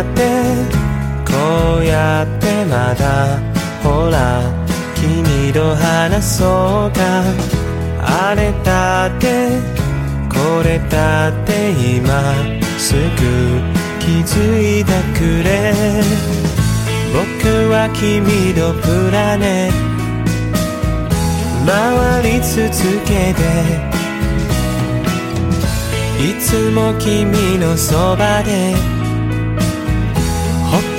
ってこうやってまだほら君と話そうか。あれだってこれだって今すぐ気づいてくれ。僕は君のプラネ。回り続けて。いつも君のそばで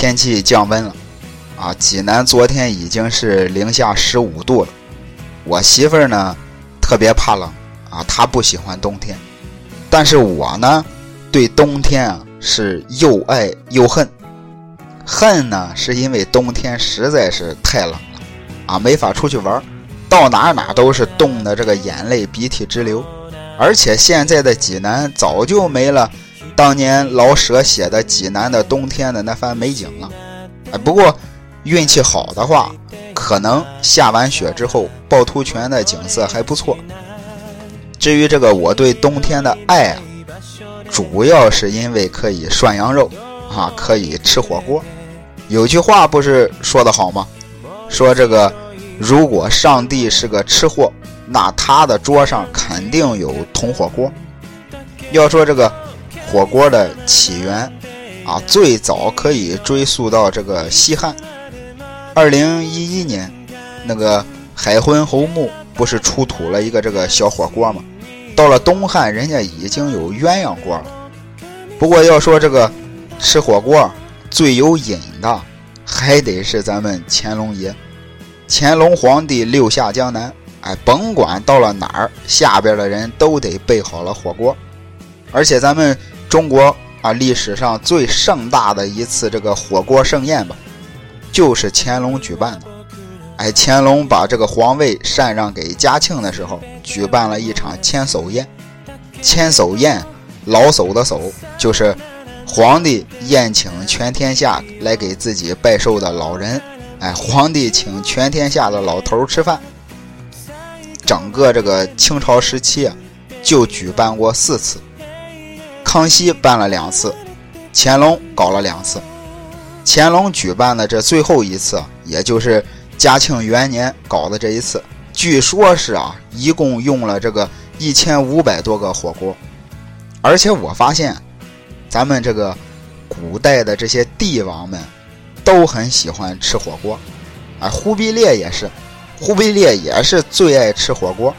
天气降温了啊，济南昨天已经是零下十五度了。我媳妇儿呢，特别怕冷啊，她不喜欢冬天。但是我呢，对冬天啊是又爱又恨。恨呢，是因为冬天实在是太冷了啊，没法出去玩。到哪哪都是冻的，这个眼泪鼻涕直流，而且现在的济南早就没了当年老舍写的济南的冬天的那番美景了。哎，不过运气好的话，可能下完雪之后，趵突泉的景色还不错。至于这个我对冬天的爱啊，主要是因为可以涮羊肉啊，可以吃火锅。有句话不是说的好吗？说这个。如果上帝是个吃货，那他的桌上肯定有铜火锅。要说这个火锅的起源啊，最早可以追溯到这个西汉。二零一一年，那个海昏侯墓不是出土了一个这个小火锅吗？到了东汉，人家已经有鸳鸯锅了。不过要说这个吃火锅最有瘾的，还得是咱们乾隆爷。乾隆皇帝六下江南，哎，甭管到了哪儿，下边的人都得备好了火锅。而且咱们中国啊，历史上最盛大的一次这个火锅盛宴吧，就是乾隆举办的。哎，乾隆把这个皇位禅让给嘉庆的时候，举办了一场千叟宴。千叟宴，老叟的叟，就是皇帝宴请全天下来给自己拜寿的老人。哎，皇帝请全天下的老头吃饭。整个这个清朝时期啊，就举办过四次。康熙办了两次，乾隆搞了两次。乾隆举办的这最后一次，也就是嘉庆元年搞的这一次，据说是啊，一共用了这个一千五百多个火锅。而且我发现，咱们这个古代的这些帝王们。都很喜欢吃火锅，啊，忽必烈也是，忽必烈也是最爱吃火锅。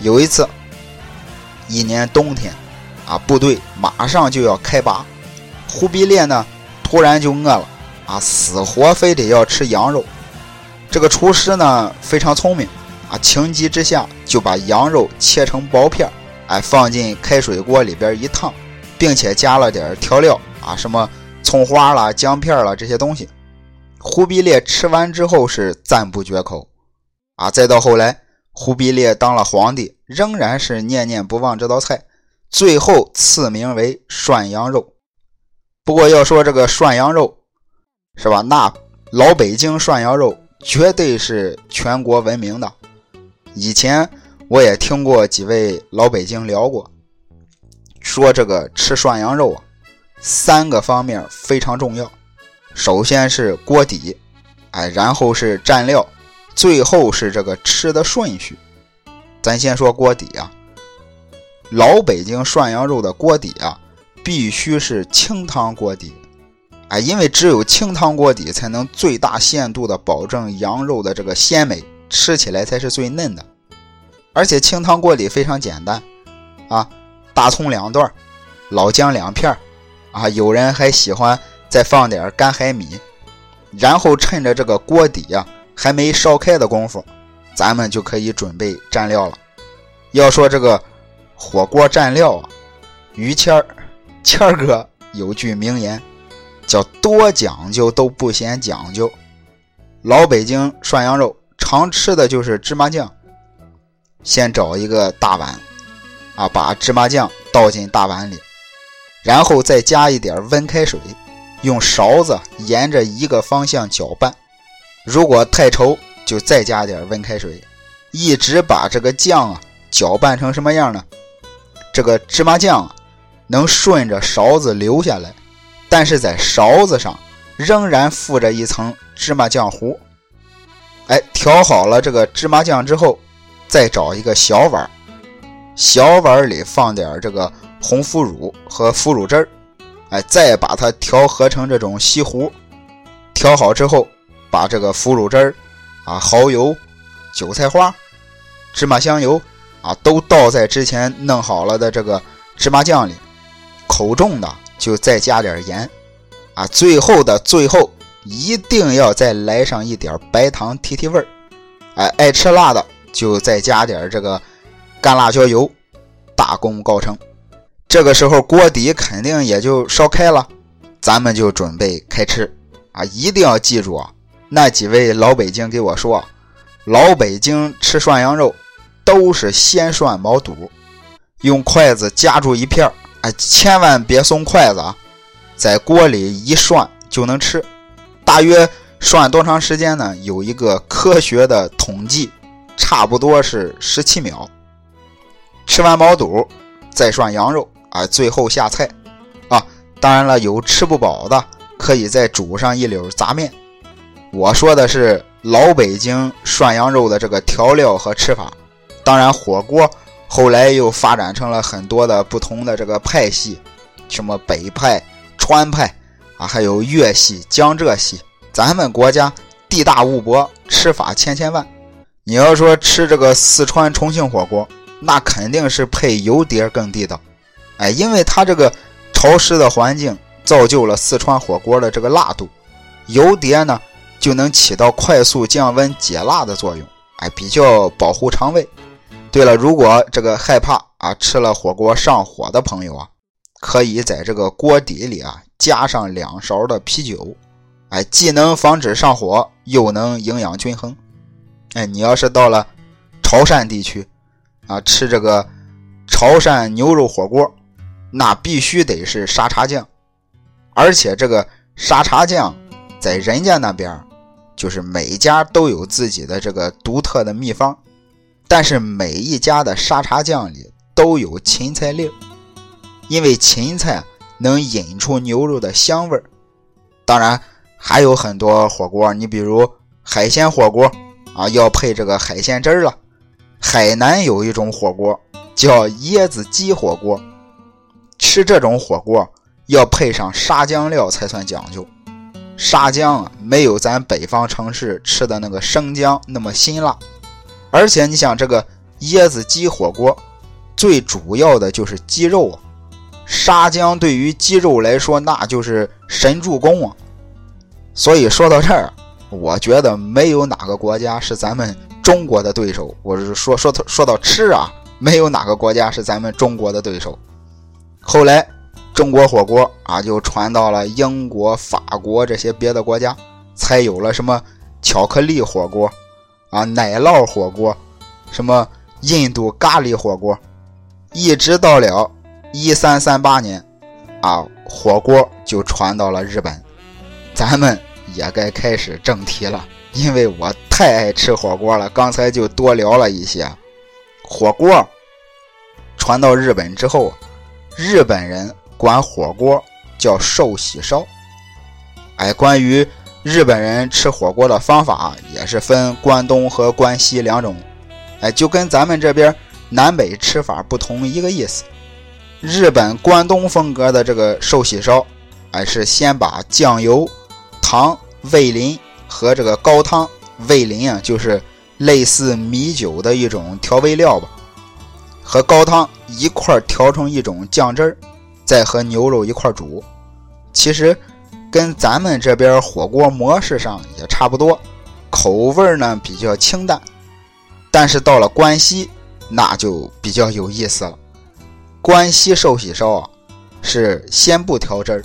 有一次，一年冬天，啊，部队马上就要开拔，忽必烈呢突然就饿了，啊，死活非得要吃羊肉。这个厨师呢非常聪明，啊，情急之下就把羊肉切成薄片，哎，放进开水锅里边一烫，并且加了点调料，啊，什么葱花啦、姜片啦这些东西。忽必烈吃完之后是赞不绝口，啊！再到后来，忽必烈当了皇帝，仍然是念念不忘这道菜，最后赐名为涮羊肉。不过要说这个涮羊肉，是吧？那老北京涮羊肉绝对是全国闻名的。以前我也听过几位老北京聊过，说这个吃涮羊肉啊，三个方面非常重要。首先是锅底，哎，然后是蘸料，最后是这个吃的顺序。咱先说锅底啊，老北京涮羊肉的锅底啊，必须是清汤锅底，哎，因为只有清汤锅底才能最大限度的保证羊肉的这个鲜美，吃起来才是最嫩的。而且清汤锅底非常简单，啊，大葱两段，老姜两片，啊，有人还喜欢。再放点干海米，然后趁着这个锅底呀还没烧开的功夫，咱们就可以准备蘸料了。要说这个火锅蘸料啊，于谦儿谦儿哥有句名言：“叫多讲究都不嫌讲究。老北京涮羊肉常吃的就是芝麻酱。先找一个大碗，啊，把芝麻酱倒进大碗里，然后再加一点温开水，用勺子沿着一个方向搅拌。如果太稠，就再加点温开水，一直把这个酱啊搅拌成什么样呢？这个芝麻酱能顺着勺子流下来，但是在勺子上仍然附着一层芝麻酱糊。哎，调好了这个芝麻酱之后。再找一个小碗，小碗里放点这个红腐乳和腐乳汁儿，哎，再把它调和成这种稀糊。调好之后，把这个腐乳汁儿啊、蚝油、韭菜花、芝麻香油啊，都倒在之前弄好了的这个芝麻酱里。口重的就再加点盐啊。最后的最后，一定要再来上一点白糖提提味儿。哎，爱吃辣的。就再加点这个干辣椒油，大功告成。这个时候锅底肯定也就烧开了，咱们就准备开吃啊！一定要记住啊！那几位老北京给我说，老北京吃涮羊肉都是先涮毛肚，用筷子夹住一片哎，千万别松筷子啊，在锅里一涮就能吃。大约涮多长时间呢？有一个科学的统计。差不多是十七秒。吃完毛肚，再涮羊肉，啊，最后下菜，啊，当然了，有吃不饱的，可以再煮上一绺杂面。我说的是老北京涮羊肉的这个调料和吃法。当然，火锅后来又发展成了很多的不同的这个派系，什么北派、川派，啊，还有粤系、江浙系。咱们国家地大物博，吃法千千万。你要说吃这个四川重庆火锅，那肯定是配油碟更地道，哎，因为它这个潮湿的环境造就了四川火锅的这个辣度，油碟呢就能起到快速降温解辣的作用，哎，比较保护肠胃。对了，如果这个害怕啊吃了火锅上火的朋友啊，可以在这个锅底里啊加上两勺的啤酒，哎，既能防止上火，又能营养均衡。哎，你要是到了潮汕地区啊，吃这个潮汕牛肉火锅，那必须得是沙茶酱，而且这个沙茶酱在人家那边，就是每家都有自己的这个独特的秘方，但是每一家的沙茶酱里都有芹菜粒儿，因为芹菜能引出牛肉的香味儿。当然还有很多火锅，你比如海鲜火锅。啊，要配这个海鲜汁儿了。海南有一种火锅叫椰子鸡火锅，吃这种火锅要配上沙姜料才算讲究。沙姜啊，没有咱北方城市吃的那个生姜那么辛辣。而且你想，这个椰子鸡火锅最主要的就是鸡肉啊，沙姜对于鸡肉来说那就是神助攻啊。所以说到这儿。我觉得没有哪个国家是咱们中国的对手。我是说说说到吃啊，没有哪个国家是咱们中国的对手。后来，中国火锅啊就传到了英国、法国这些别的国家，才有了什么巧克力火锅啊、奶酪火锅，什么印度咖喱火锅，一直到了一三三八年，啊，火锅就传到了日本，咱们。也该开始正题了，因为我太爱吃火锅了。刚才就多聊了一些。火锅传到日本之后，日本人管火锅叫寿喜烧。哎，关于日本人吃火锅的方法，也是分关东和关西两种。哎，就跟咱们这边南北吃法不同一个意思。日本关东风格的这个寿喜烧，哎，是先把酱油。糖、味淋和这个高汤，味淋啊，就是类似米酒的一种调味料吧，和高汤一块调成一种酱汁儿，再和牛肉一块煮。其实跟咱们这边火锅模式上也差不多，口味呢比较清淡。但是到了关西，那就比较有意思了。关西寿喜烧啊，是先不调汁儿。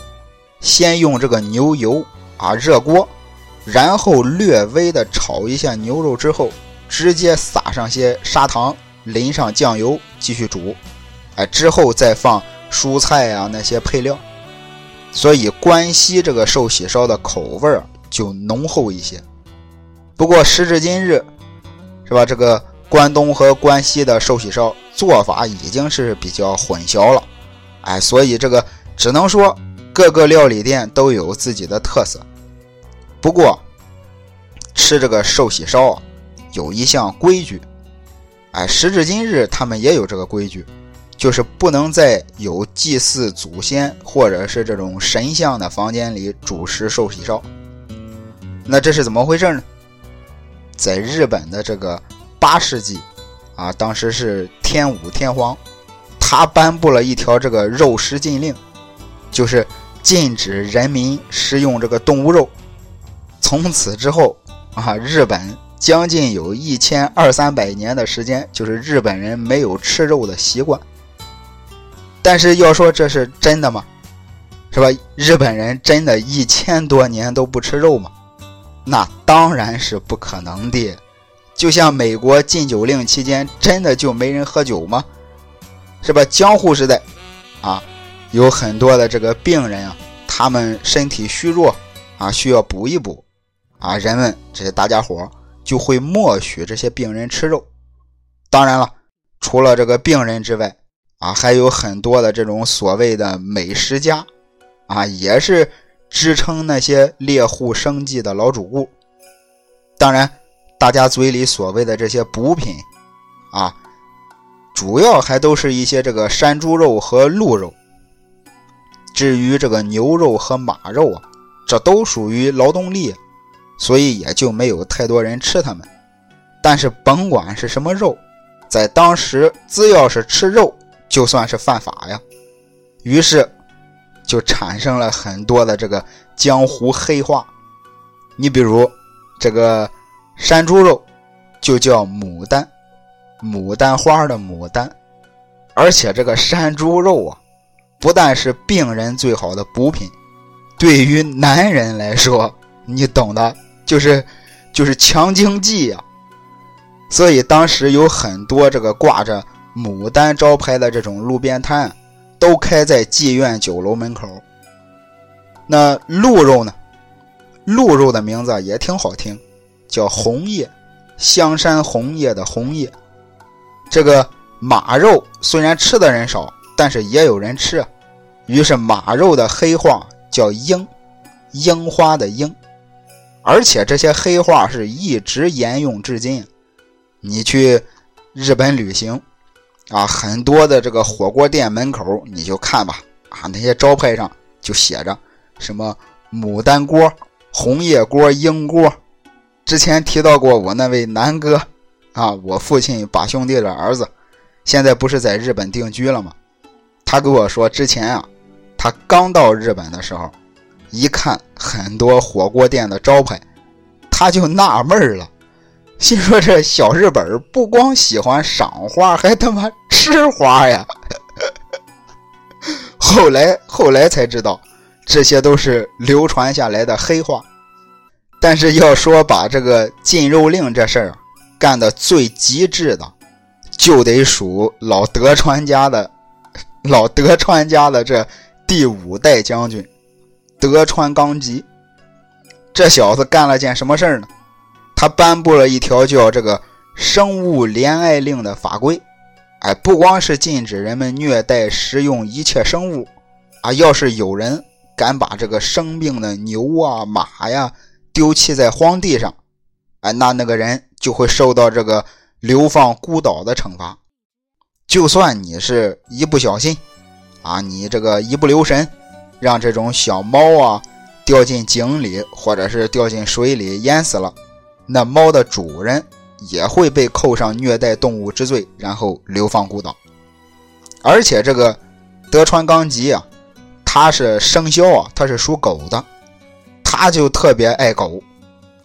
先用这个牛油啊热锅，然后略微的炒一下牛肉之后，直接撒上些砂糖，淋上酱油继续煮，哎，之后再放蔬菜啊那些配料，所以关西这个寿喜烧的口味儿就浓厚一些。不过时至今日，是吧？这个关东和关西的寿喜烧做法已经是比较混淆了，哎，所以这个只能说。各个料理店都有自己的特色，不过吃这个寿喜烧啊，有一项规矩，哎，时至今日他们也有这个规矩，就是不能在有祭祀祖先或者是这种神像的房间里煮食寿喜烧。那这是怎么回事呢？在日本的这个八世纪啊，当时是天武天皇，他颁布了一条这个肉食禁令，就是。禁止人民食用这个动物肉。从此之后啊，日本将近有一千二三百年的时间，就是日本人没有吃肉的习惯。但是要说这是真的吗？是吧？日本人真的一千多年都不吃肉吗？那当然是不可能的。就像美国禁酒令期间，真的就没人喝酒吗？是吧？江户时代，啊。有很多的这个病人啊，他们身体虚弱啊，需要补一补啊。人们这些大家伙就会默许这些病人吃肉。当然了，除了这个病人之外啊，还有很多的这种所谓的美食家啊，也是支撑那些猎户生计的老主顾。当然，大家嘴里所谓的这些补品啊，主要还都是一些这个山猪肉和鹿肉。至于这个牛肉和马肉啊，这都属于劳动力，所以也就没有太多人吃它们。但是甭管是什么肉，在当时只要是吃肉，就算是犯法呀。于是就产生了很多的这个江湖黑话。你比如这个山猪肉就叫牡丹，牡丹花的牡丹，而且这个山猪肉啊。不但是病人最好的补品，对于男人来说，你懂的，就是就是强经济呀。所以当时有很多这个挂着牡丹招牌的这种路边摊，都开在妓院酒楼门口。那鹿肉呢？鹿肉的名字也挺好听，叫红叶，香山红叶的红叶。这个马肉虽然吃的人少。但是也有人吃，于是马肉的黑话叫樱，樱花的樱，而且这些黑话是一直沿用至今。你去日本旅行啊，很多的这个火锅店门口你就看吧，啊那些招牌上就写着什么牡丹锅、红叶锅、樱锅。之前提到过我那位南哥啊，我父亲把兄弟的儿子，现在不是在日本定居了吗？他跟我说，之前啊，他刚到日本的时候，一看很多火锅店的招牌，他就纳闷了，心说这小日本不光喜欢赏花，还他妈吃花呀！后来后来才知道，这些都是流传下来的黑话。但是要说把这个禁肉令这事儿干的最极致的，就得数老德川家的。老德川家的这第五代将军德川纲吉，这小子干了件什么事儿呢？他颁布了一条叫这个生物怜爱令的法规，哎，不光是禁止人们虐待食用一切生物，啊，要是有人敢把这个生病的牛啊马呀丢弃在荒地上，哎，那那个人就会受到这个流放孤岛的惩罚。就算你是一不小心，啊，你这个一不留神，让这种小猫啊掉进井里，或者是掉进水里淹死了，那猫的主人也会被扣上虐待动物之罪，然后流放孤岛。而且这个德川纲吉啊，他是生肖啊，他是属狗的，他就特别爱狗。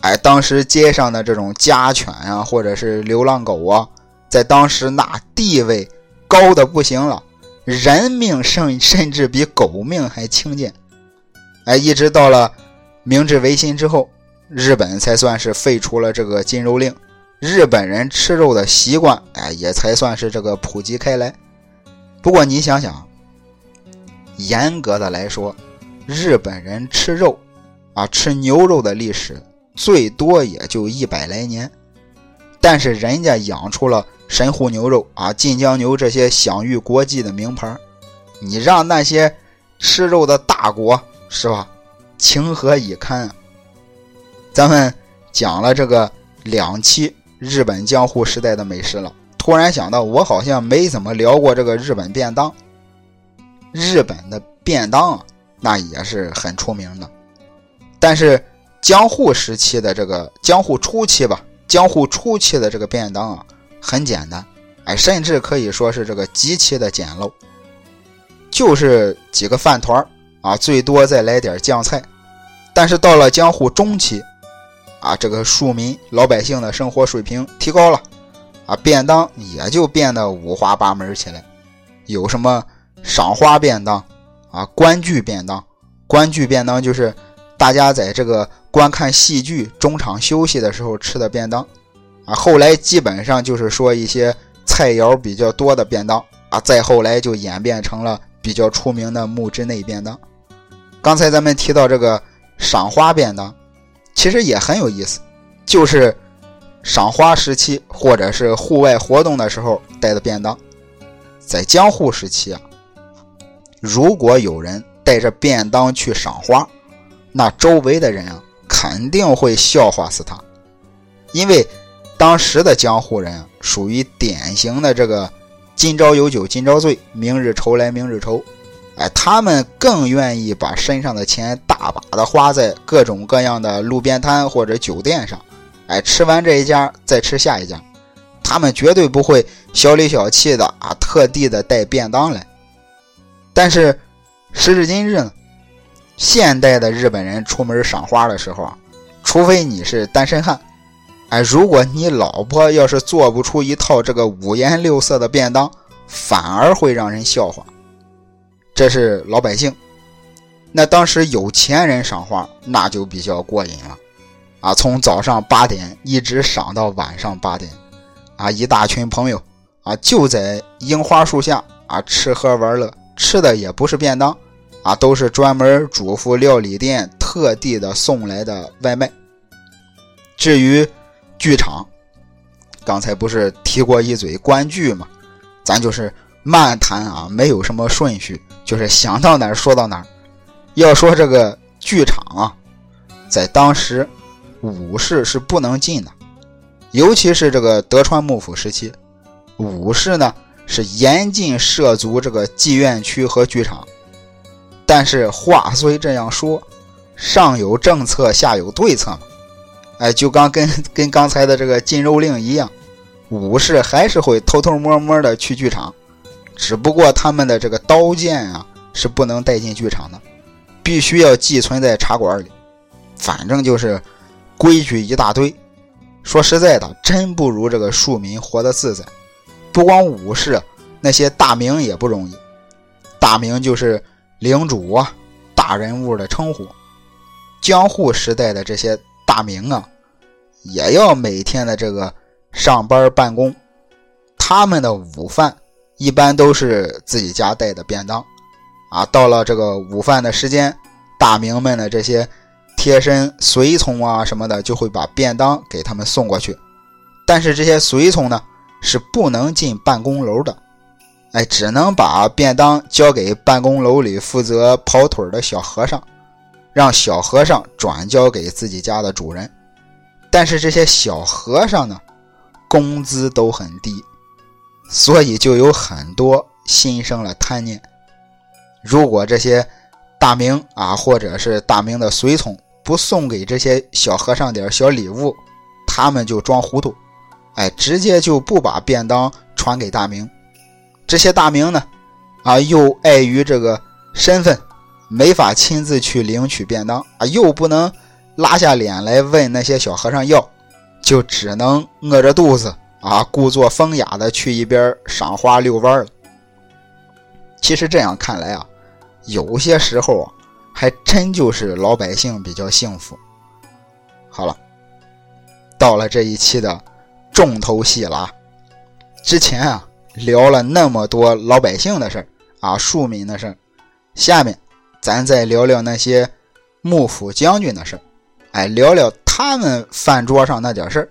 哎，当时街上的这种家犬啊，或者是流浪狗啊。在当时，那地位高的不行了，人命甚甚至比狗命还轻贱。哎，一直到了明治维新之后，日本才算是废除了这个禁肉令，日本人吃肉的习惯，哎，也才算是这个普及开来。不过你想想，严格的来说，日本人吃肉啊，吃牛肉的历史最多也就一百来年，但是人家养出了神户牛肉啊、晋江牛这些享誉国际的名牌，你让那些吃肉的大国。是吧？情何以堪啊！咱们讲了这个两期日本江户时代的美食了，突然想到，我好像没怎么聊过这个日本便当。日本的便当啊，那也是很出名的。但是江户时期的这个江户初期吧，江户初期的这个便当啊，很简单，哎，甚至可以说是这个极其的简陋，就是几个饭团。啊，最多再来点酱菜，但是到了江户中期，啊，这个庶民老百姓的生活水平提高了，啊，便当也就变得五花八门起来，有什么赏花便当，啊，观剧便当，观剧便当就是大家在这个观看戏剧中场休息的时候吃的便当，啊，后来基本上就是说一些菜肴比较多的便当，啊，再后来就演变成了比较出名的木之内便当。刚才咱们提到这个赏花便当，其实也很有意思，就是赏花时期或者是户外活动的时候带的便当。在江户时期啊，如果有人带着便当去赏花，那周围的人啊肯定会笑话死他，因为当时的江户人啊属于典型的这个“今朝有酒今朝醉，明日愁来明日愁”。哎，他们更愿意把身上的钱大把的花在各种各样的路边摊或者酒店上。哎，吃完这一家再吃下一家，他们绝对不会小里小气的啊，特地的带便当来。但是时至今日呢，现代的日本人出门赏花的时候啊，除非你是单身汉，哎，如果你老婆要是做不出一套这个五颜六色的便当，反而会让人笑话。这是老百姓，那当时有钱人赏花那就比较过瘾了，啊，从早上八点一直赏到晚上八点，啊，一大群朋友啊就在樱花树下啊吃喝玩乐，吃的也不是便当，啊，都是专门嘱咐料理店特地的送来的外卖。至于剧场，刚才不是提过一嘴观剧吗？咱就是漫谈啊，没有什么顺序。就是想到哪儿说到哪儿。要说这个剧场啊，在当时武士是不能进的，尤其是这个德川幕府时期，武士呢是严禁涉足这个妓院区和剧场。但是话虽这样说，上有政策，下有对策嘛。哎，就刚跟跟刚才的这个禁肉令一样，武士还是会偷偷摸摸的去剧场。只不过他们的这个刀剑啊是不能带进剧场的，必须要寄存在茶馆里。反正就是规矩一大堆。说实在的，真不如这个庶民活得自在。不光武士，那些大名也不容易。大名就是领主啊，大人物的称呼。江户时代的这些大名啊，也要每天的这个上班办公，他们的午饭。一般都是自己家带的便当，啊，到了这个午饭的时间，大名们的这些贴身随从啊什么的，就会把便当给他们送过去。但是这些随从呢，是不能进办公楼的，哎，只能把便当交给办公楼里负责跑腿的小和尚，让小和尚转交给自己家的主人。但是这些小和尚呢，工资都很低。所以就有很多心生了贪念。如果这些大明啊，或者是大明的随从不送给这些小和尚点小礼物，他们就装糊涂，哎，直接就不把便当传给大明。这些大明呢，啊，又碍于这个身份，没法亲自去领取便当啊，又不能拉下脸来问那些小和尚要，就只能饿着肚子。啊，故作风雅的去一边赏花遛弯了。其实这样看来啊，有些时候啊，还真就是老百姓比较幸福。好了，到了这一期的重头戏了啊。之前啊聊了那么多老百姓的事啊，庶民的事，下面咱再聊聊那些幕府将军的事儿。哎，聊聊他们饭桌上那点事。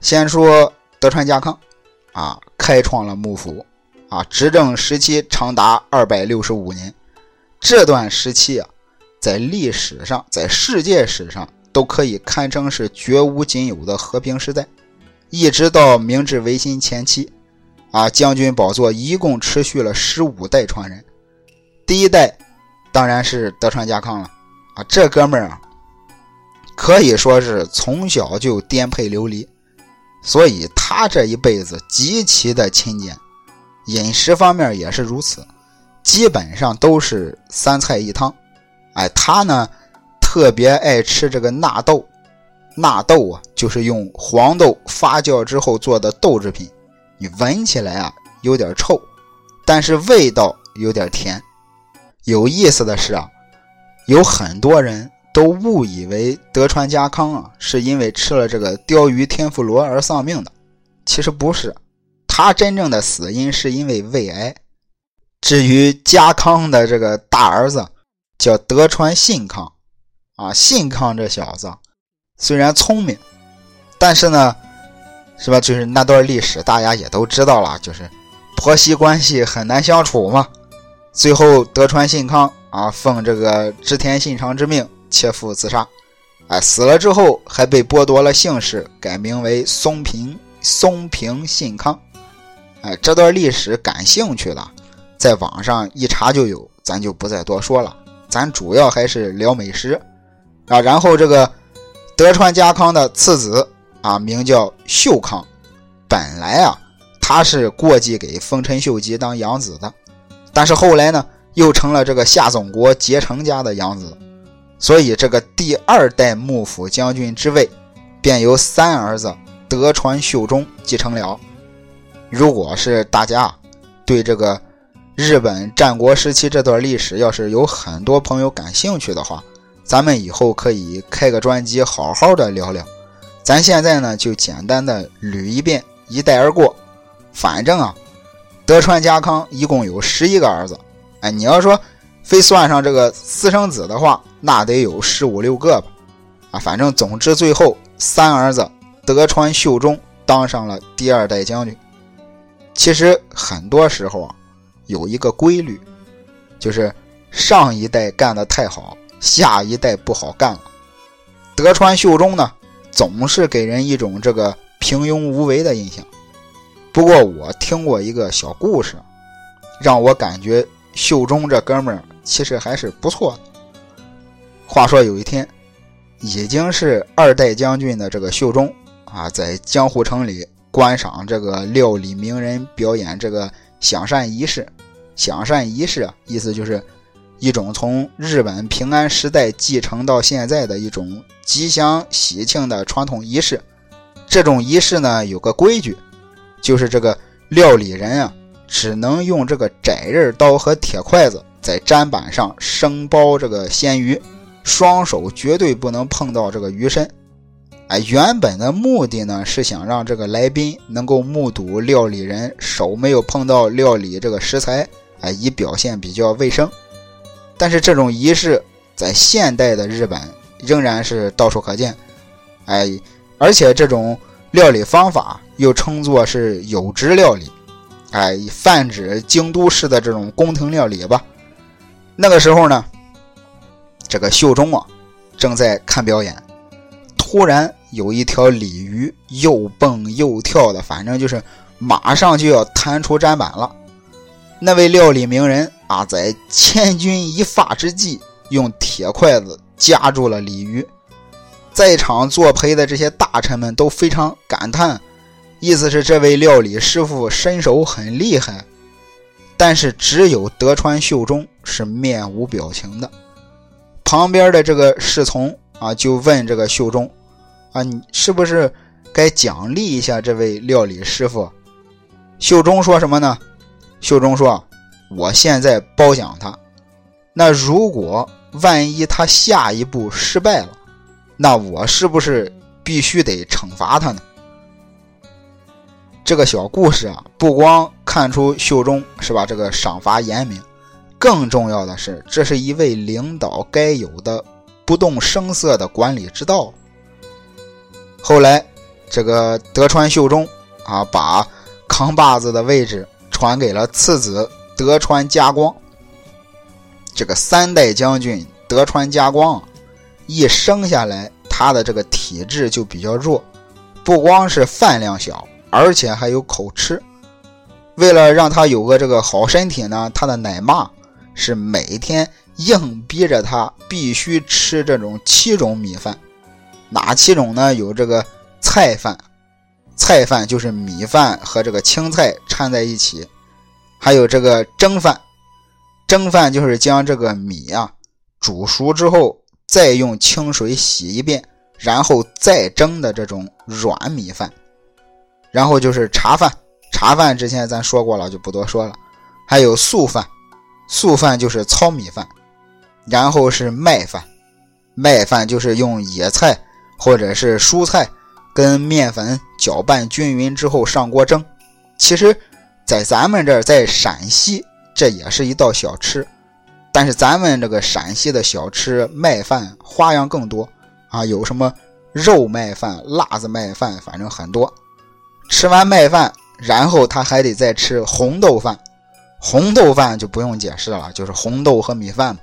先说德川家康，啊，开创了幕府，啊，执政时期长达二百六十五年。这段时期啊，在历史上，在世界史上都可以堪称是绝无仅有的和平时代。一直到明治维新前期，啊，将军宝座一共持续了十五代传人。第一代当然是德川家康了，啊，这哥们儿啊。可以说是从小就颠沛流离，所以他这一辈子极其的勤俭，饮食方面也是如此，基本上都是三菜一汤。哎，他呢特别爱吃这个纳豆，纳豆啊就是用黄豆发酵之后做的豆制品，你闻起来啊有点臭，但是味道有点甜。有意思的是啊，有很多人。都误以为德川家康啊是因为吃了这个鲷鱼天妇罗而丧命的，其实不是，他真正的死因是因为胃癌。至于家康的这个大儿子叫德川信康，啊，信康这小子虽然聪明，但是呢，是吧？就是那段历史大家也都知道了，就是婆媳关系很难相处嘛。最后德川信康啊奉这个织田信长之命。切腹自杀，哎，死了之后还被剥夺了姓氏，改名为松平松平信康。哎，这段历史感兴趣的，在网上一查就有，咱就不再多说了。咱主要还是聊美食啊。然后这个德川家康的次子啊，名叫秀康，本来啊他是过继给丰臣秀吉当养子的，但是后来呢，又成了这个夏总国结成家的养子。所以，这个第二代幕府将军之位，便由三儿子德川秀忠继承了。如果是大家对这个日本战国时期这段历史，要是有很多朋友感兴趣的话，咱们以后可以开个专辑，好好的聊聊。咱现在呢，就简单的捋一遍，一带而过。反正啊，德川家康一共有十一个儿子。哎，你要说非算上这个私生子的话，那得有十五六个吧，啊，反正总之最后三儿子德川秀忠当上了第二代将军。其实很多时候啊，有一个规律，就是上一代干的太好，下一代不好干了。德川秀忠呢，总是给人一种这个平庸无为的印象。不过我听过一个小故事，让我感觉秀忠这哥们儿其实还是不错的。话说有一天，已经是二代将军的这个秀忠啊，在江户城里观赏这个料理名人表演这个享善仪式。享善仪式啊，意思就是一种从日本平安时代继承到现在的一种吉祥喜庆的传统仪式。这种仪式呢，有个规矩，就是这个料理人啊，只能用这个窄刃刀和铁筷子在砧板上生包这个鲜鱼。双手绝对不能碰到这个鱼身，哎，原本的目的呢是想让这个来宾能够目睹料理人手没有碰到料理这个食材，哎，以表现比较卫生。但是这种仪式在现代的日本仍然是到处可见，哎，而且这种料理方法又称作是有职料理，哎，泛指京都式的这种宫廷料理吧。那个时候呢。这个秀忠啊，正在看表演，突然有一条鲤鱼又蹦又跳的，反正就是马上就要弹出砧板了。那位料理名人啊，在千钧一发之际，用铁筷子夹住了鲤鱼。在场作陪的这些大臣们都非常感叹，意思是这位料理师傅身手很厉害。但是只有德川秀忠是面无表情的。旁边的这个侍从啊，就问这个秀忠啊，你是不是该奖励一下这位料理师傅？秀忠说什么呢？秀忠说：“我现在褒奖他。那如果万一他下一步失败了，那我是不是必须得惩罚他呢？这个小故事啊，不光看出秀忠是吧？这个赏罚严明，更重要的是，这是一位领导该有的不动声色的管理之道。后来，这个德川秀忠啊，把扛把子的位置传给了次子德川家光。这个三代将军德川家光，一生下来他的这个体质就比较弱，不光是饭量小。而且还有口吃，为了让他有个这个好身体呢，他的奶妈是每天硬逼着他必须吃这种七种米饭。哪七种呢？有这个菜饭，菜饭就是米饭和这个青菜掺在一起；还有这个蒸饭，蒸饭就是将这个米啊煮熟之后，再用清水洗一遍，然后再蒸的这种软米饭。然后就是茶饭，茶饭之前咱说过了，就不多说了。还有素饭，素饭就是糙米饭。然后是麦饭，麦饭就是用野菜或者是蔬菜跟面粉搅拌均匀之后上锅蒸。其实，在咱们这儿，在陕西，这也是一道小吃。但是咱们这个陕西的小吃麦饭花样更多啊，有什么肉麦饭、辣子麦饭，反正很多。吃完麦饭，然后他还得再吃红豆饭。红豆饭就不用解释了，就是红豆和米饭。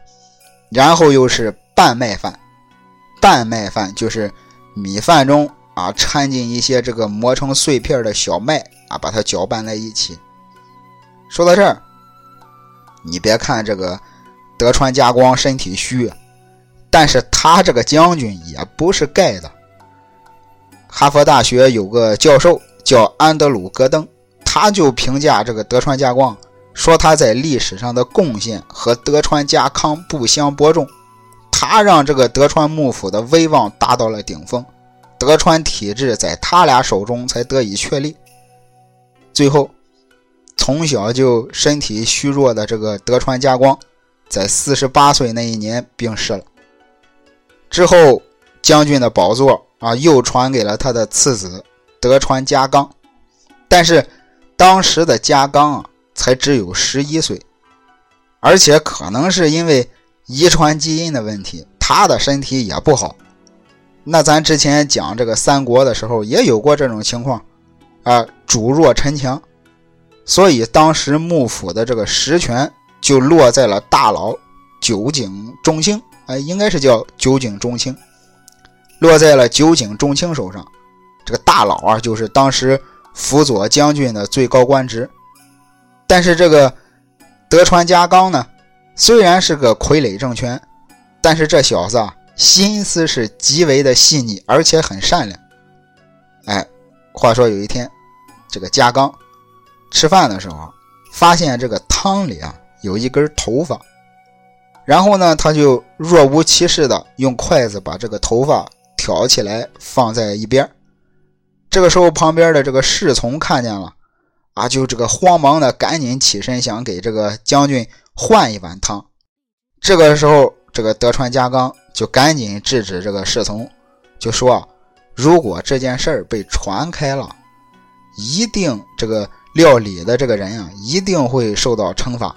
然后又是半麦饭，半麦饭就是米饭中啊掺进一些这个磨成碎片的小麦啊，把它搅拌在一起。说到这儿，你别看这个德川家光身体虚，但是他这个将军也不是盖的。哈佛大学有个教授。叫安德鲁·戈登，他就评价这个德川家光，说他在历史上的贡献和德川家康不相伯仲，他让这个德川幕府的威望达到了顶峰，德川体制在他俩手中才得以确立。最后，从小就身体虚弱的这个德川家光，在四十八岁那一年病逝了。之后，将军的宝座啊，又传给了他的次子。德川家纲，但是当时的家纲啊，才只有十一岁，而且可能是因为遗传基因的问题，他的身体也不好。那咱之前讲这个三国的时候，也有过这种情况啊，主弱臣强，所以当时幕府的这个实权就落在了大佬酒井重清，哎，应该是叫酒井重清，落在了酒井重清手上。这个大佬啊，就是当时辅佐将军的最高官职。但是这个德川家纲呢，虽然是个傀儡政权，但是这小子啊，心思是极为的细腻，而且很善良。哎，话说有一天，这个家纲吃饭的时候，发现这个汤里啊有一根头发，然后呢，他就若无其事的用筷子把这个头发挑起来放在一边。这个时候，旁边的这个侍从看见了，啊，就这个慌忙的赶紧起身想给这个将军换一碗汤。这个时候，这个德川家纲就赶紧制止这个侍从，就说：如果这件事儿被传开了，一定这个料理的这个人啊，一定会受到惩罚。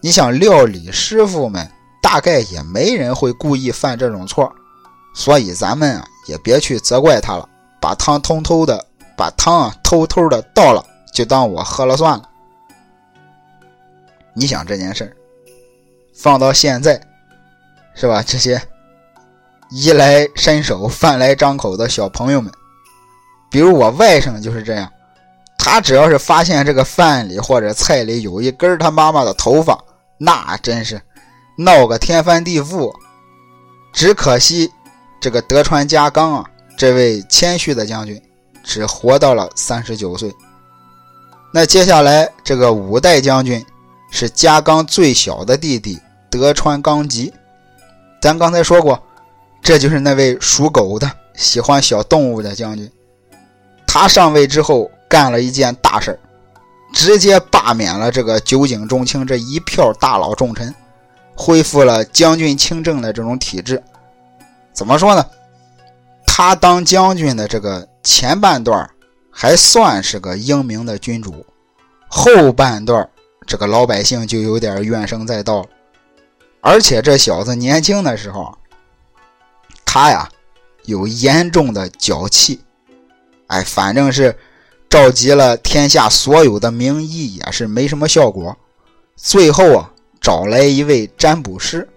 你想，料理师傅们大概也没人会故意犯这种错，所以咱们啊也别去责怪他了。把汤偷偷的，把汤啊偷偷的倒了，就当我喝了算了。你想这件事儿，放到现在，是吧？这些衣来伸手、饭来张口的小朋友们，比如我外甥就是这样，他只要是发现这个饭里或者菜里有一根他妈妈的头发，那真是闹个天翻地覆。只可惜这个德川家纲啊。这位谦虚的将军只活到了三十九岁。那接下来这个五代将军是家纲最小的弟弟德川纲吉。咱刚才说过，这就是那位属狗的、喜欢小动物的将军。他上位之后干了一件大事直接罢免了这个酒井重清这一票大佬重臣，恢复了将军亲政的这种体制。怎么说呢？他当将军的这个前半段还算是个英明的君主，后半段这个老百姓就有点怨声载道了。而且这小子年轻的时候，他呀有严重的脚气，哎，反正是召集了天下所有的名医也是没什么效果。最后啊，找来一位占卜师，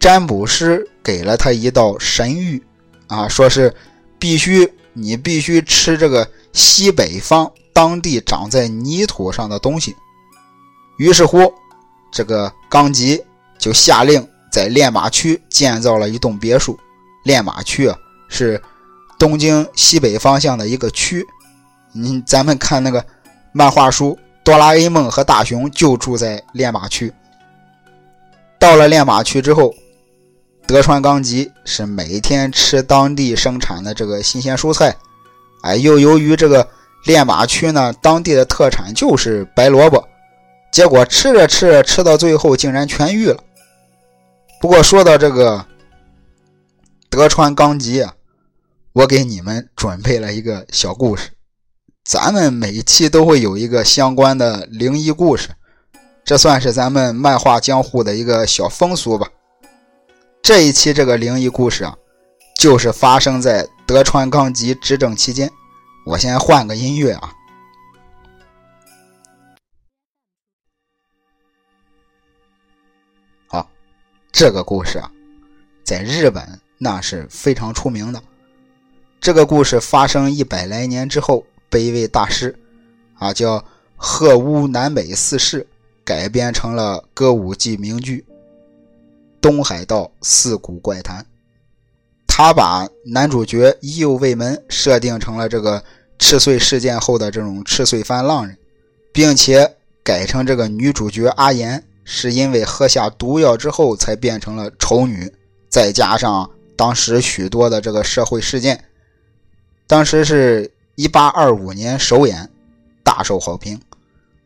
占卜师给了他一道神谕，啊，说是必须你必须吃这个西北方当地长在泥土上的东西。于是乎，这个刚吉。就下令在练马区建造了一栋别墅。练马区啊，是东京西北方向的一个区。你咱们看那个漫画书《哆啦 A 梦》和大雄就住在练马区。到了练马区之后，德川纲吉是每天吃当地生产的这个新鲜蔬菜。哎，又由于这个练马区呢，当地的特产就是白萝卜，结果吃着吃着，吃到最后竟然痊愈了。不过说到这个德川纲吉啊，我给你们准备了一个小故事。咱们每一期都会有一个相关的灵异故事，这算是咱们漫画江湖的一个小风俗吧。这一期这个灵异故事啊，就是发生在德川纲吉执政期间。我先换个音乐啊。好这个故事啊，在日本那是非常出名的。这个故事发生一百来年之后，被一位大师啊叫鹤屋南北四世改编成了歌舞伎名剧《东海道四谷怪谈》。他把男主角伊右卫门设定成了这个赤穗事件后的这种赤穗藩浪人，并且改成这个女主角阿岩。是因为喝下毒药之后才变成了丑女，再加上当时许多的这个社会事件，当时是一八二五年首演，大受好评，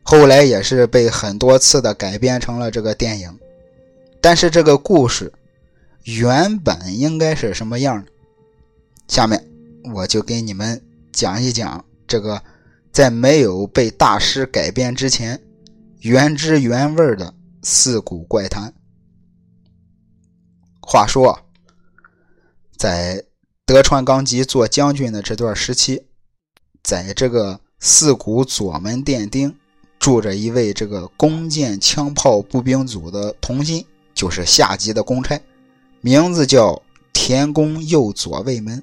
后来也是被很多次的改编成了这个电影。但是这个故事原本应该是什么样的？下面我就给你们讲一讲这个在没有被大师改编之前原汁原味的。四谷怪谈。话说，在德川纲吉做将军的这段时期，在这个四谷左门店町住着一位这个弓箭枪炮步兵组的童心，就是下级的公差，名字叫田宫右左卫门。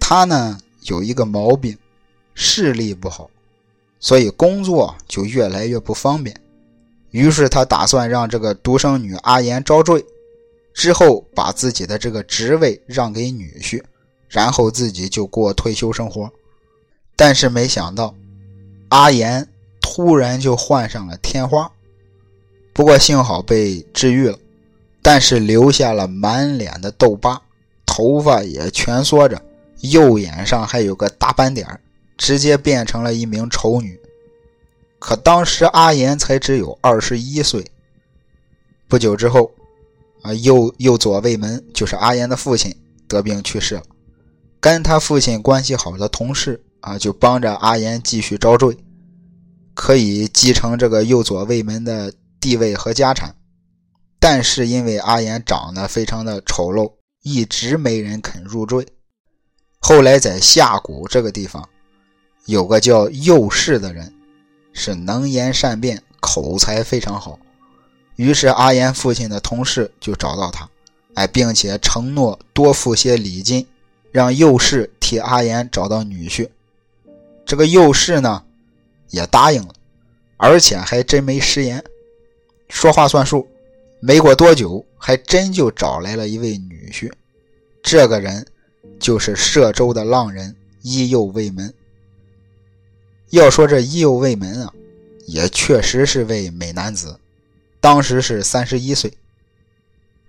他呢有一个毛病，视力不好，所以工作就越来越不方便。于是他打算让这个独生女阿岩招赘，之后把自己的这个职位让给女婿，然后自己就过退休生活。但是没想到，阿岩突然就患上了天花，不过幸好被治愈了，但是留下了满脸的痘疤，头发也蜷缩着，右眼上还有个大斑点，直接变成了一名丑女。可当时阿岩才只有二十一岁。不久之后，啊，右右左卫门就是阿岩的父亲得病去世了。跟他父亲关系好的同事啊，就帮着阿岩继续招赘，可以继承这个右左卫门的地位和家产。但是因为阿岩长得非常的丑陋，一直没人肯入赘。后来在下谷这个地方，有个叫右氏的人。是能言善辩，口才非常好。于是阿岩父亲的同事就找到他，哎，并且承诺多付些礼金，让右氏替阿岩找到女婿。这个右氏呢，也答应了，而且还真没食言，说话算数。没过多久，还真就找来了一位女婿。这个人就是歙州的浪人伊右卫门。要说这伊右卫门啊，也确实是位美男子，当时是三十一岁。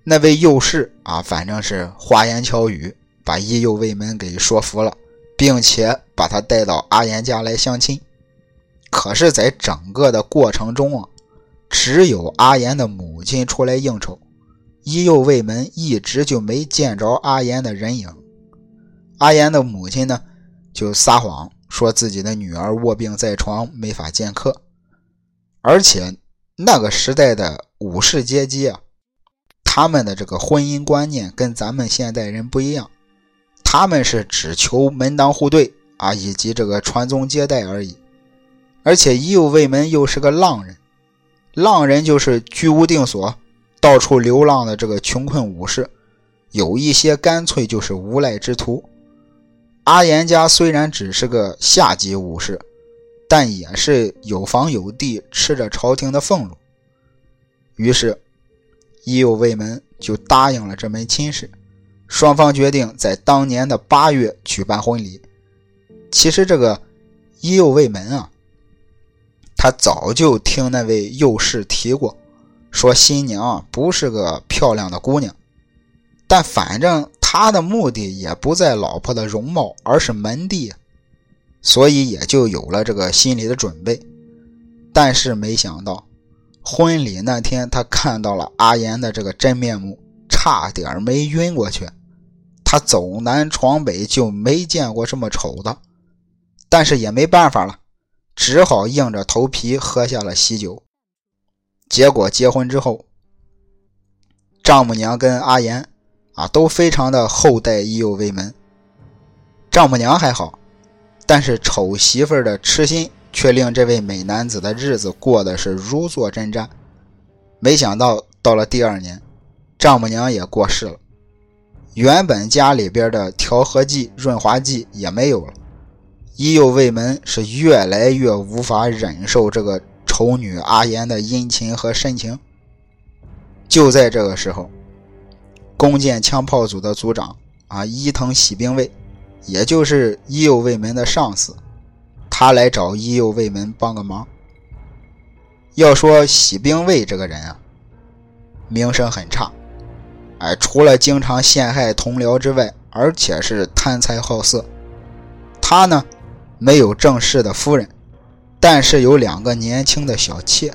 那位右氏啊，反正是花言巧语，把伊右卫门给说服了，并且把他带到阿岩家来相亲。可是，在整个的过程中啊，只有阿岩的母亲出来应酬，伊右卫门一直就没见着阿岩的人影。阿岩的母亲呢，就撒谎说自己的女儿卧病在床，没法见客。而且那个时代的武士阶级啊，他们的这个婚姻观念跟咱们现代人不一样，他们是只求门当户对啊，以及这个传宗接代而已。而且伊右卫门又是个浪人。浪人就是居无定所、到处流浪的这个穷困武士，有一些干脆就是无赖之徒。阿岩家虽然只是个下级武士，但也是有房有地，吃着朝廷的俸禄。于是，伊右卫门就答应了这门亲事，双方决定在当年的八月举办婚礼。其实，这个伊右卫门啊。他早就听那位幼士提过，说新娘不是个漂亮的姑娘，但反正他的目的也不在老婆的容貌，而是门第，所以也就有了这个心理的准备。但是没想到，婚礼那天他看到了阿岩的这个真面目，差点没晕过去。他走南闯北就没见过这么丑的，但是也没办法了。只好硬着头皮喝下了喜酒。结果结婚之后，丈母娘跟阿岩啊都非常的厚待伊右卫门。丈母娘还好，但是丑媳妇的痴心却令这位美男子的日子过得是如坐针毡。没想到到了第二年，丈母娘也过世了，原本家里边的调和剂、润滑剂也没有了。伊右卫门是越来越无法忍受这个丑女阿岩的殷勤和深情。就在这个时候，弓箭枪炮组的组长啊伊藤喜兵卫，也就是伊右卫门的上司，他来找伊右卫门帮个忙。要说喜兵卫这个人啊，名声很差，哎，除了经常陷害同僚之外，而且是贪财好色。他呢？没有正式的夫人，但是有两个年轻的小妾，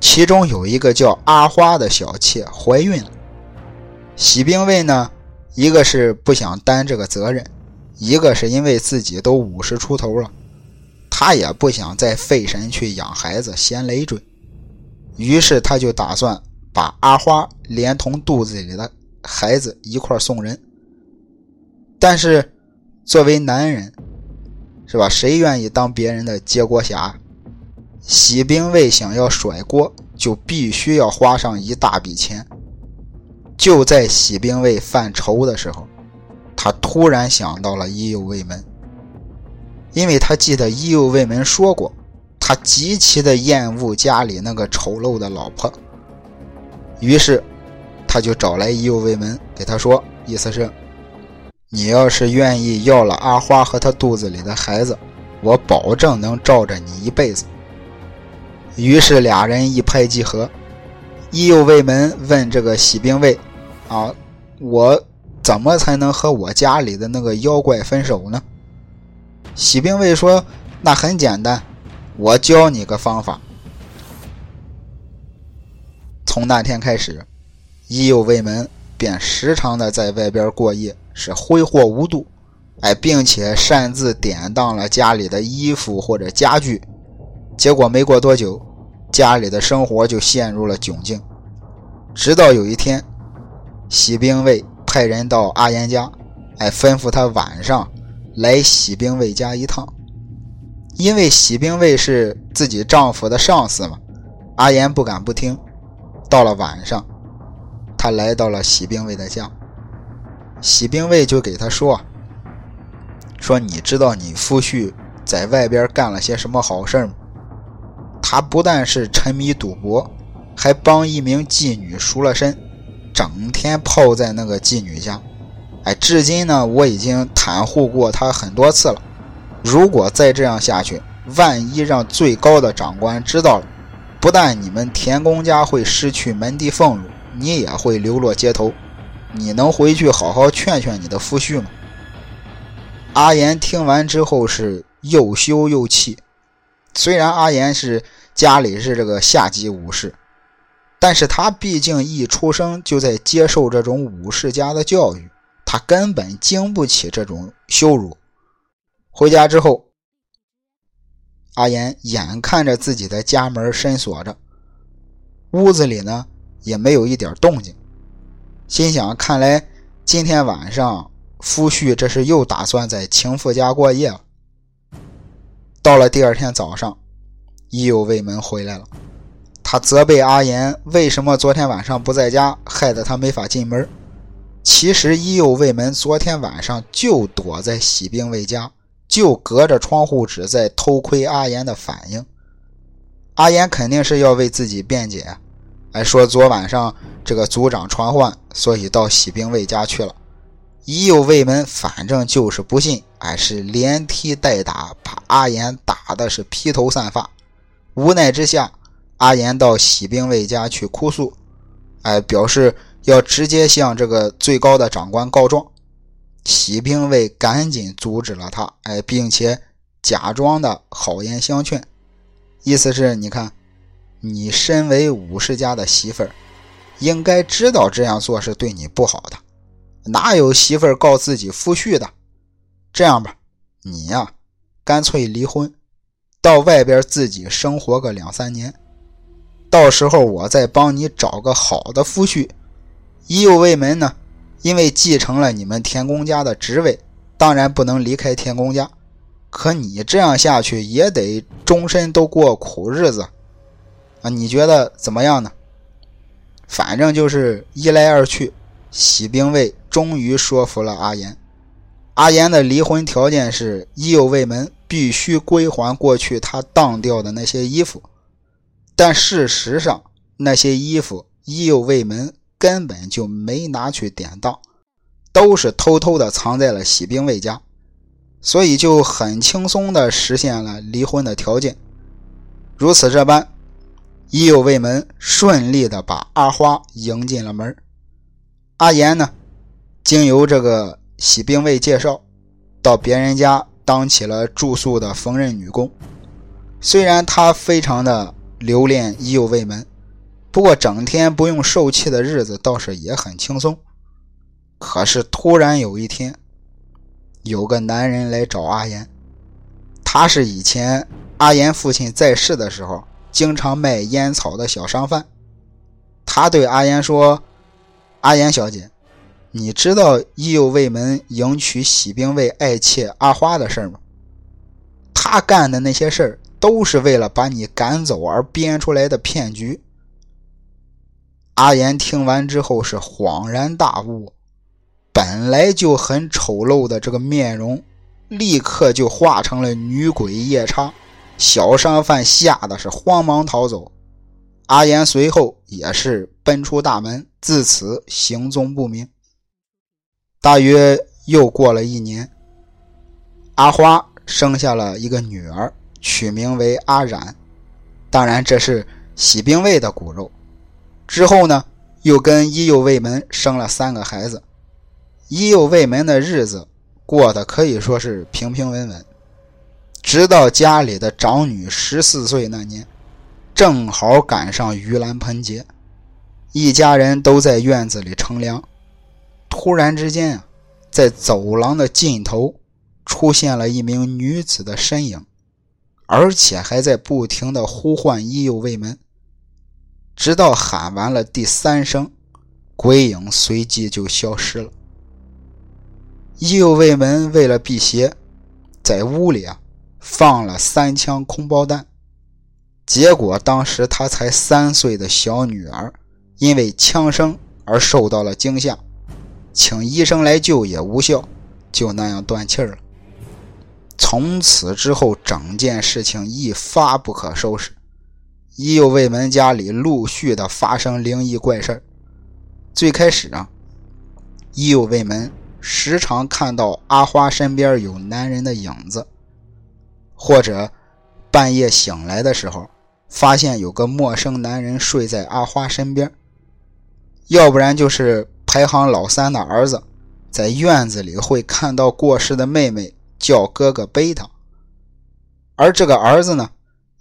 其中有一个叫阿花的小妾怀孕了。喜兵卫呢，一个是不想担这个责任，一个是因为自己都五十出头了，他也不想再费神去养孩子，嫌累赘，于是他就打算把阿花连同肚子里的孩子一块送人。但是作为男人，对吧？谁愿意当别人的接锅侠？喜兵卫想要甩锅，就必须要花上一大笔钱。就在喜兵卫犯愁的时候，他突然想到了伊右卫门，因为他记得伊右卫门说过，他极其的厌恶家里那个丑陋的老婆。于是，他就找来伊右卫门，给他说，意思是。你要是愿意要了阿花和她肚子里的孩子，我保证能罩着你一辈子。于是俩人一拍即合。伊右卫门问这个喜兵卫：“啊，我怎么才能和我家里的那个妖怪分手呢？”喜兵卫说：“那很简单，我教你个方法。”从那天开始，伊右卫门便时常的在外边过夜。是挥霍无度，哎，并且擅自典当了家里的衣服或者家具，结果没过多久，家里的生活就陷入了窘境。直到有一天，喜兵卫派人到阿岩家，哎，吩咐他晚上来喜兵卫家一趟，因为喜兵卫是自己丈夫的上司嘛，阿岩不敢不听。到了晚上，他来到了喜兵卫的家。喜兵卫就给他说：“说你知道你夫婿在外边干了些什么好事吗？他不但是沉迷赌博，还帮一名妓女赎了身，整天泡在那个妓女家。哎，至今呢，我已经袒护过他很多次了。如果再这样下去，万一让最高的长官知道了，不但你们田公家会失去门第俸禄，你也会流落街头。”你能回去好好劝劝你的夫婿吗？阿岩听完之后是又羞又气。虽然阿岩是家里是这个下级武士，但是他毕竟一出生就在接受这种武士家的教育，他根本经不起这种羞辱。回家之后，阿言眼看着自己的家门深锁着，屋子里呢也没有一点动静，心想：看来今天晚上夫婿这是又打算在情妇家过夜了。到了第二天早上。伊有卫门回来了，他责备阿言为什么昨天晚上不在家，害得他没法进门。其实伊有卫门昨天晚上就躲在喜兵卫家，就隔着窗户纸在偷窥阿言的反应。阿言肯定是要为自己辩解，哎，说昨晚上这个族长传唤，所以到喜兵卫家去了。一有卫门反正就是不信，哎，是连踢带打，把阿言打的是披头散发。无奈之下，阿言到喜兵卫家去哭诉，哎，表示要直接向这个最高的长官告状。喜兵卫赶紧阻止了他，哎，并且假装的好言相劝，意思是你看，你身为武士家的媳妇儿，应该知道这样做是对你不好的，哪有媳妇儿告自己夫婿的？这样吧，你呀，干脆离婚。到外边自己生活个两三年，到时候我再帮你找个好的夫婿。一右卫门呢，因为继承了你们田公家的职位，当然不能离开田公家。可你这样下去也得终身都过苦日子你觉得怎么样呢？反正就是一来二去，喜兵卫终于说服了阿言。阿言的离婚条件是伊右卫门。必须归还过去他当掉的那些衣服，但事实上那些衣服伊右卫门根本就没拿去典当，都是偷偷的藏在了喜兵卫家，所以就很轻松的实现了离婚的条件。如此这般，伊右卫门顺利的把阿花迎进了门。阿言呢，经由这个喜兵卫介绍，到别人家。当起了住宿的缝纫女工，虽然她非常的留恋伊右卫门，不过整天不用受气的日子倒是也很轻松。可是突然有一天，有个男人来找阿言，他是以前阿言父亲在世的时候经常卖烟草的小商贩。他对阿言说：“阿言小姐。”你知道伊右卫门迎娶喜兵卫爱妾阿花的事吗？他干的那些事儿都是为了把你赶走而编出来的骗局。阿言听完之后是恍然大悟，本来就很丑陋的这个面容，立刻就化成了女鬼夜叉。小商贩吓得是慌忙逃走，阿言随后也是奔出大门，自此行踪不明。大约又过了一年，阿花生下了一个女儿，取名为阿染。当然，这是喜兵卫的骨肉。之后呢，又跟伊右卫门生了三个孩子。伊右卫门的日子过得可以说是平平稳稳，直到家里的长女十四岁那年，正好赶上盂兰盆节，一家人都在院子里乘凉。突然之间啊，在走廊的尽头出现了一名女子的身影，而且还在不停的呼唤伊右卫门，直到喊完了第三声，鬼影随即就消失了。伊右卫门为了辟邪，在屋里啊放了三枪空包弹，结果当时他才三岁的小女儿因为枪声而受到了惊吓。请医生来救也无效，就那样断气了。从此之后，整件事情一发不可收拾。伊右卫门家里陆续的发生灵异怪事最开始啊，伊右卫门时常看到阿花身边有男人的影子，或者半夜醒来的时候，发现有个陌生男人睡在阿花身边，要不然就是。排行老三的儿子，在院子里会看到过世的妹妹叫哥哥背他，而这个儿子呢，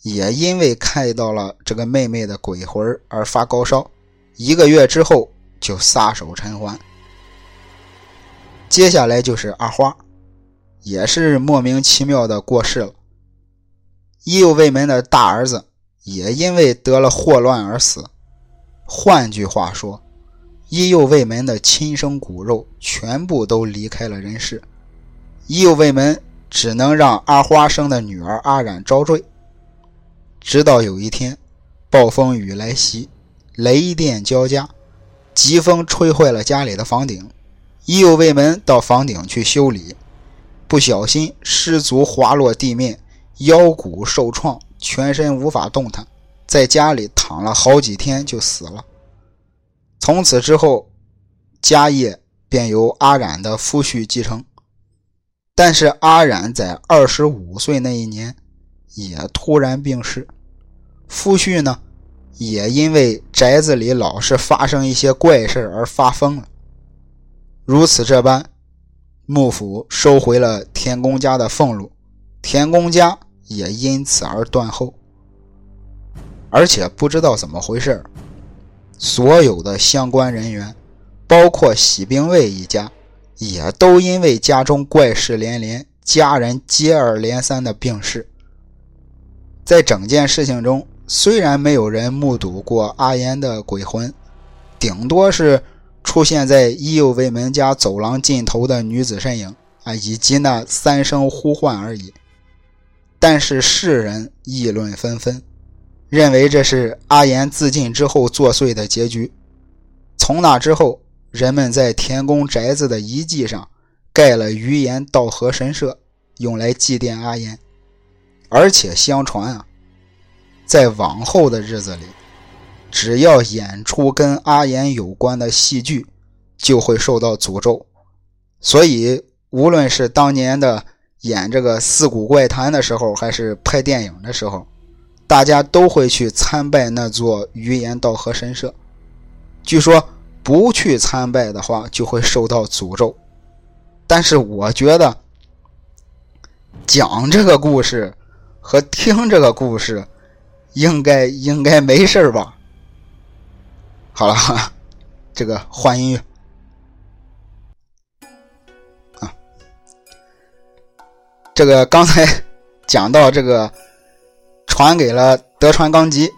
也因为看到了这个妹妹的鬼魂而发高烧，一个月之后就撒手尘寰。接下来就是阿花，也是莫名其妙的过世了。伊右卫门的大儿子也因为得了霍乱而死。换句话说，伊右卫门的亲生骨肉全部都离开了人世，伊右卫门只能让阿花生的女儿阿染遭罪。直到有一天，暴风雨来袭，雷电交加，疾风吹坏了家里的房顶。伊右卫门到房顶去修理，不小心失足滑落地面，腰骨受创，全身无法动弹，在家里躺了好几天就死了。从此之后，家业便由阿染的夫婿继承。但是阿染在二十五岁那一年，也突然病逝。夫婿呢，也因为宅子里老是发生一些怪事而发疯了。如此这般，幕府收回了田公家的俸禄，田公家也因此而断后。而且不知道怎么回事，所有的相关人员，包括喜兵卫一家，也都因为家中怪事连连，家人接二连三的病逝。在整件事情中，虽然没有人目睹过阿岩的鬼魂，顶多是出现在伊右卫门家走廊尽头的女子身影啊，以及那三声呼唤而已。但是世人议论纷纷，认为这是阿岩自尽之后作祟的结局。从那之后，人们在田宫宅子的遗迹上盖了余岩道和神社，用来祭奠阿岩。而且相传啊。在往后的日子里，只要演出跟阿岩有关的戏剧，就会受到诅咒。所以，无论是当年的演这个《四谷怪谈》的时候，还是拍电影的时候，大家都会去参拜那座余岩道和神社。据说，不去参拜的话，就会受到诅咒。但是，我觉得讲这个故事和听这个故事。应该应该没事吧？好了，这个换音乐这个刚才讲到这个传给了德川纲吉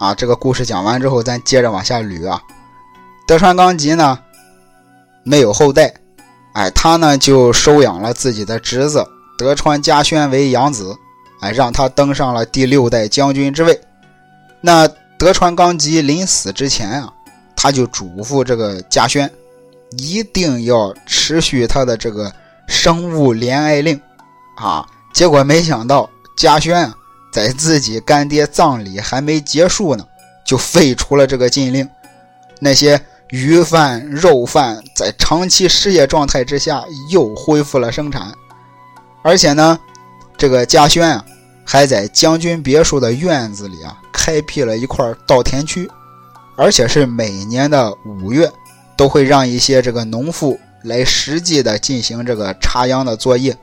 啊，这个故事讲完之后，咱接着往下捋啊。德川纲吉呢没有后代，哎，他呢就收养了自己的侄子德川家宣为养子。哎，让他登上了第六代将军之位。那德川纲吉临死之前啊，他就嘱咐这个家宣，一定要持续他的这个生物怜爱令啊。结果没想到，家轩啊，在自己干爹葬礼还没结束呢，就废除了这个禁令。那些鱼贩、肉贩在长期失业状态之下又恢复了生产，而且呢，这个家轩啊。还在将军别墅的院子里啊，开辟了一块稻田区，而且是每年的五月都会让一些这个农妇来实际的进行这个插秧的作业，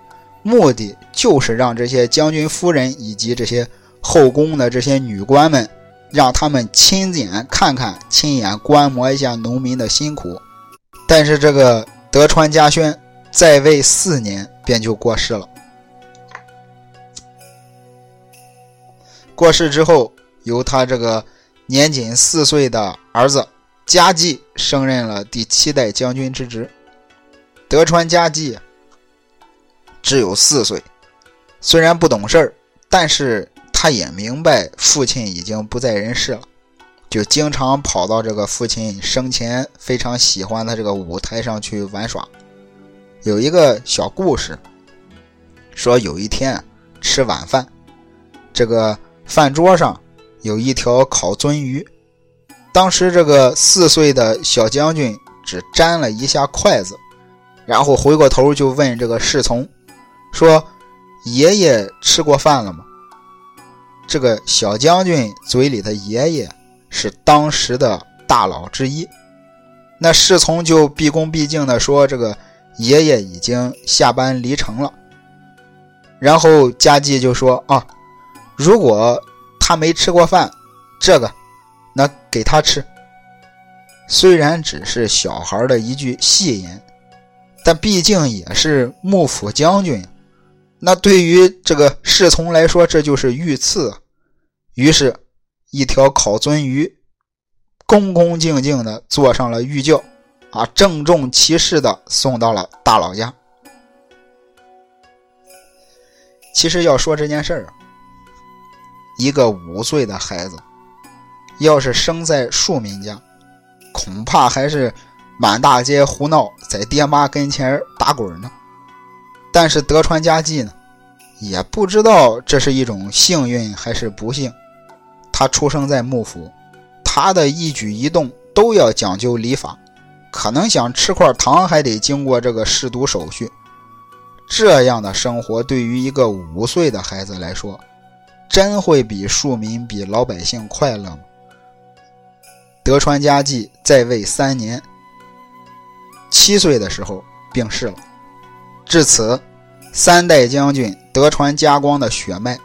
目的就是让这些将军夫人以及这些后宫的这些女官们，让他们亲眼看看、亲眼观摩一下农民的辛苦。但是这个德川家宣在位四年便就过世了。过世之后，由他这个年仅四岁的儿子家继升任了第七代将军之职。德川家继只有四岁，虽然不懂事儿，但是他也明白父亲已经不在人世了，就经常跑到这个父亲生前非常喜欢的这个舞台上去玩耍。有一个小故事，说有一天吃晚饭，这个。饭桌上有一条烤鳟鱼，当时这个四岁的小将军只沾了一下筷子，然后回过头就问这个侍从说：“爷爷吃过饭了吗？”这个小将军嘴里的爷爷是当时的大佬之一，那侍从就毕恭毕敬地说：“这个爷爷已经下班离城了。”然后家继就说：“啊。”如果他没吃过饭，这个那给他吃。虽然只是小孩的一句戏言，但毕竟也是幕府将军，那对于这个侍从来说，这就是御赐。于是，一条烤鳟鱼，恭恭敬敬地坐上了御轿，啊，郑重其事地送到了大老家。其实要说这件事儿，一个五岁的孩子，要是生在庶民家。恐怕还是满大街胡闹，在爹妈跟前打滚呢。但是德川家继呢，也不知道这是一种幸运还是不幸。他出生在幕府，他的一举一动都要讲究礼法，可能想吃块糖还得经过这个试毒手续。这样的生活对于一个五岁的孩子来说，真会比庶民、比老百姓快乐吗？德川家继在位三年，七岁的时候病逝了。至此，三代将军德川家光的血脉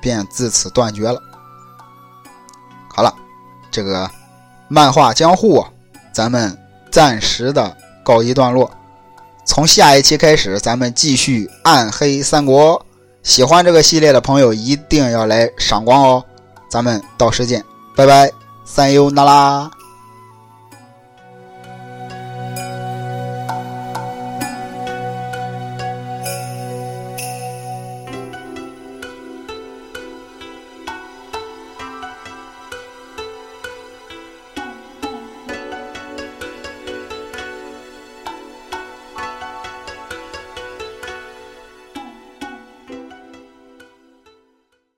便自此断绝了。好了，这个漫画江户啊，咱们暂时的告一段落。从下一期开始，咱们继续暗黑三国。喜欢这个系列的朋友一定要来赏光哦！咱们到时见，拜拜。三优那拉。